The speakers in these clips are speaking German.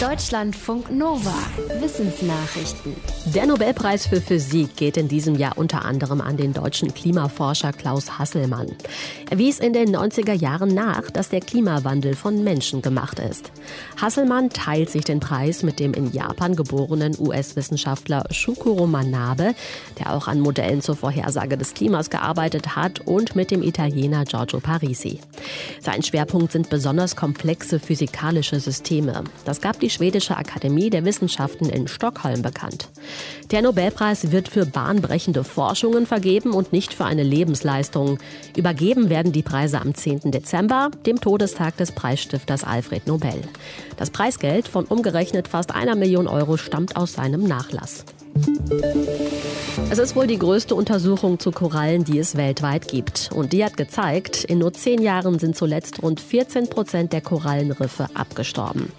Deutschlandfunk Nova. Wissensnachrichten. Der Nobelpreis für Physik geht in diesem Jahr unter anderem an den deutschen Klimaforscher Klaus Hasselmann. Er wies in den 90er Jahren nach, dass der Klimawandel von Menschen gemacht ist. Hasselmann teilt sich den Preis mit dem in Japan geborenen US-Wissenschaftler Shukuro Manabe, der auch an Modellen zur Vorhersage des Klimas gearbeitet hat, und mit dem Italiener Giorgio Parisi. Sein Schwerpunkt sind besonders komplexe physikalische Systeme. Das gab die die Schwedische Akademie der Wissenschaften in Stockholm bekannt. Der Nobelpreis wird für bahnbrechende Forschungen vergeben und nicht für eine Lebensleistung. Übergeben werden die Preise am 10. Dezember, dem Todestag des Preisstifters Alfred Nobel. Das Preisgeld von umgerechnet fast einer Million Euro stammt aus seinem Nachlass. Es ist wohl die größte Untersuchung zu Korallen, die es weltweit gibt. Und die hat gezeigt, in nur zehn Jahren sind zuletzt rund 14 Prozent der Korallenriffe abgestorben.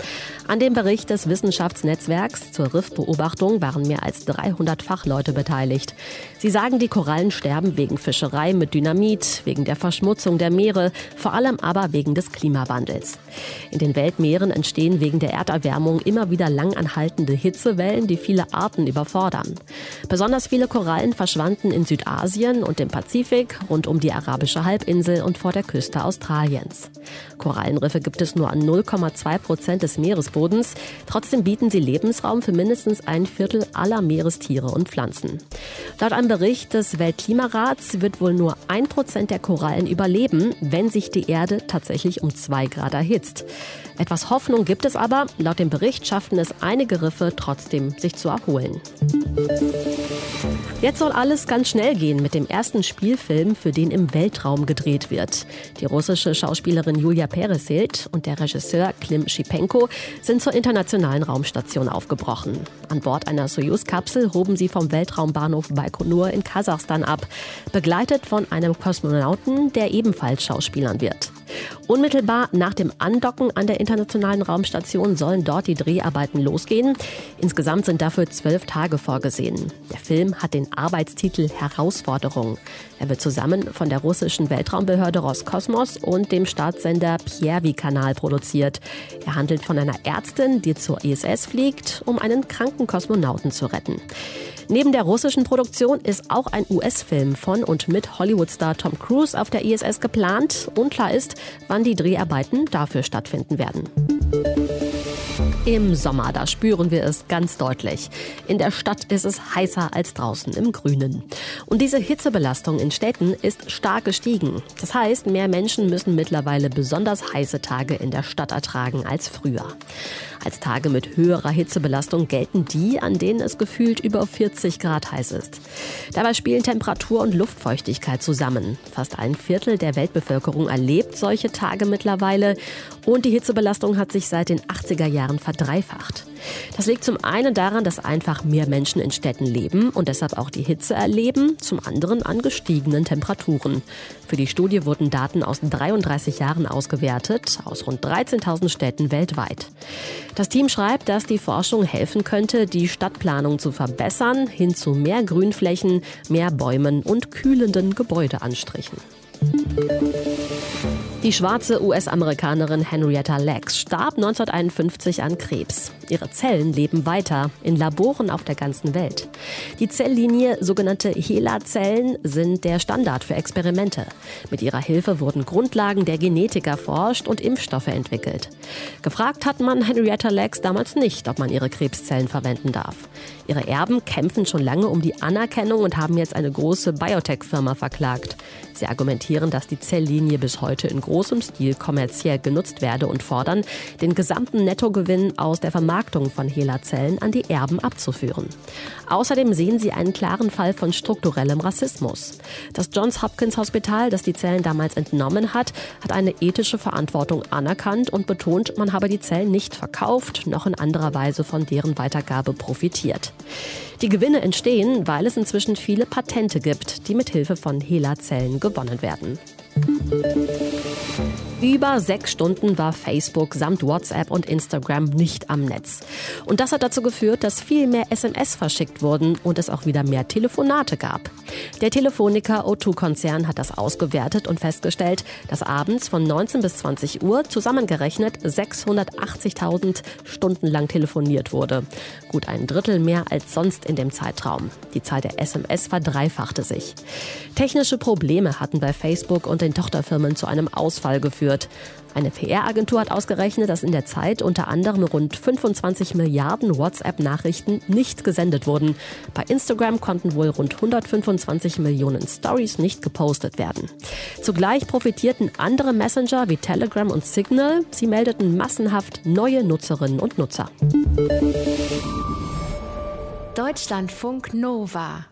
An dem Bericht des Wissenschaftsnetzwerks zur Riffbeobachtung waren mehr als 300 Fachleute beteiligt. Sie sagen, die Korallen sterben wegen Fischerei mit Dynamit, wegen der Verschmutzung der Meere, vor allem aber wegen des Klimawandels. In den Weltmeeren entstehen wegen der Erderwärmung immer wieder langanhaltende Hitzewellen, die viele Arten überfordern. Besonders viele Korallen verschwanden in Südasien und im Pazifik, rund um die arabische Halbinsel und vor der Küste Australiens. Korallenriffe gibt es nur an 0,2 Prozent des Meeresbodens. Trotzdem bieten sie Lebensraum für mindestens ein Viertel aller Meerestiere und Pflanzen. Laut einem Bericht des Weltklimarats wird wohl nur ein Prozent der Korallen überleben, wenn sich die Erde tatsächlich um zwei Grad erhitzt. Etwas Hoffnung gibt es aber. Laut dem Bericht schafften es einige Riffe trotzdem, sich zu erholen. Jetzt soll alles ganz schnell gehen mit dem ersten Spielfilm, für den im Weltraum gedreht wird. Die russische Schauspielerin Julia Peresild und der Regisseur Klim Schipenko sind zur internationalen Raumstation aufgebrochen. An Bord einer Soyuz-Kapsel hoben sie vom Weltraumbahnhof Baikonur in Kasachstan ab, begleitet von einem Kosmonauten, der ebenfalls Schauspielern wird. Unmittelbar nach dem Andocken an der internationalen Raumstation sollen dort die Dreharbeiten losgehen. Insgesamt sind dafür zwölf Tage vorgesehen. Der Film hat den Arbeitstitel Herausforderung. Er wird zusammen von der russischen Weltraumbehörde Roskosmos und dem Staatssender Piervi-Kanal produziert. Er handelt von einer Ärztin, die zur ISS fliegt, um einen kranken Kosmonauten zu retten. Neben der russischen Produktion ist auch ein US-Film von und mit Hollywood-Star Tom Cruise auf der ISS geplant. Unklar ist, wann die Dreharbeiten dafür stattfinden werden. Im Sommer, da spüren wir es ganz deutlich. In der Stadt ist es heißer als draußen im Grünen. Und diese Hitzebelastung in Städten ist stark gestiegen. Das heißt, mehr Menschen müssen mittlerweile besonders heiße Tage in der Stadt ertragen als früher. Als Tage mit höherer Hitzebelastung gelten die, an denen es gefühlt über 40 Grad heiß ist. Dabei spielen Temperatur und Luftfeuchtigkeit zusammen. Fast ein Viertel der Weltbevölkerung erlebt solche Tage mittlerweile und die Hitzebelastung hat sich seit den 80er Jahren verdreifacht. Das liegt zum einen daran, dass einfach mehr Menschen in Städten leben und deshalb auch die Hitze erleben, zum anderen an gestiegenen Temperaturen. Für die Studie wurden Daten aus 33 Jahren ausgewertet, aus rund 13.000 Städten weltweit. Das Team schreibt, dass die Forschung helfen könnte, die Stadtplanung zu verbessern, hin zu mehr Grünflächen, mehr Bäumen und kühlenden Gebäudeanstrichen. Die schwarze US-Amerikanerin Henrietta Lacks starb 1951 an Krebs. Ihre Zellen leben weiter in Laboren auf der ganzen Welt. Die Zelllinie, sogenannte HeLa-Zellen, sind der Standard für Experimente. Mit ihrer Hilfe wurden Grundlagen der Genetik erforscht und Impfstoffe entwickelt. Gefragt hat man Henrietta Lacks damals nicht, ob man ihre Krebszellen verwenden darf. Ihre Erben kämpfen schon lange um die Anerkennung und haben jetzt eine große Biotech-Firma verklagt. Sie argumentieren, dass die Zelllinie bis heute in großem Stil kommerziell genutzt werde und fordern, den gesamten Nettogewinn aus der Vermarktung von HeLa-Zellen an die Erben abzuführen. Außerdem sehen sie einen klaren Fall von strukturellem Rassismus. Das Johns Hopkins Hospital, das die Zellen damals entnommen hat, hat eine ethische Verantwortung anerkannt und betont, man habe die Zellen nicht verkauft, noch in anderer Weise von deren Weitergabe profitiert. Die Gewinne entstehen, weil es inzwischen viele Patente gibt, die mit Hilfe von HeLa-Zellen gewonnen werden. Über sechs Stunden war Facebook samt WhatsApp und Instagram nicht am Netz. Und das hat dazu geführt, dass viel mehr SMS verschickt wurden und es auch wieder mehr Telefonate gab. Der Telefoniker O2-Konzern hat das ausgewertet und festgestellt, dass abends von 19 bis 20 Uhr zusammengerechnet 680.000 Stunden lang telefoniert wurde. Gut ein Drittel mehr als sonst in dem Zeitraum. Die Zahl der SMS verdreifachte sich. Technische Probleme hatten bei Facebook und den Tochterfirmen zu einem Ausfall geführt geführt. Eine PR-Agentur hat ausgerechnet, dass in der Zeit unter anderem rund 25 Milliarden WhatsApp-Nachrichten nicht gesendet wurden. Bei Instagram konnten wohl rund 125 Millionen Stories nicht gepostet werden. Zugleich profitierten andere Messenger wie Telegram und Signal. Sie meldeten massenhaft neue Nutzerinnen und Nutzer. Deutschlandfunk Nova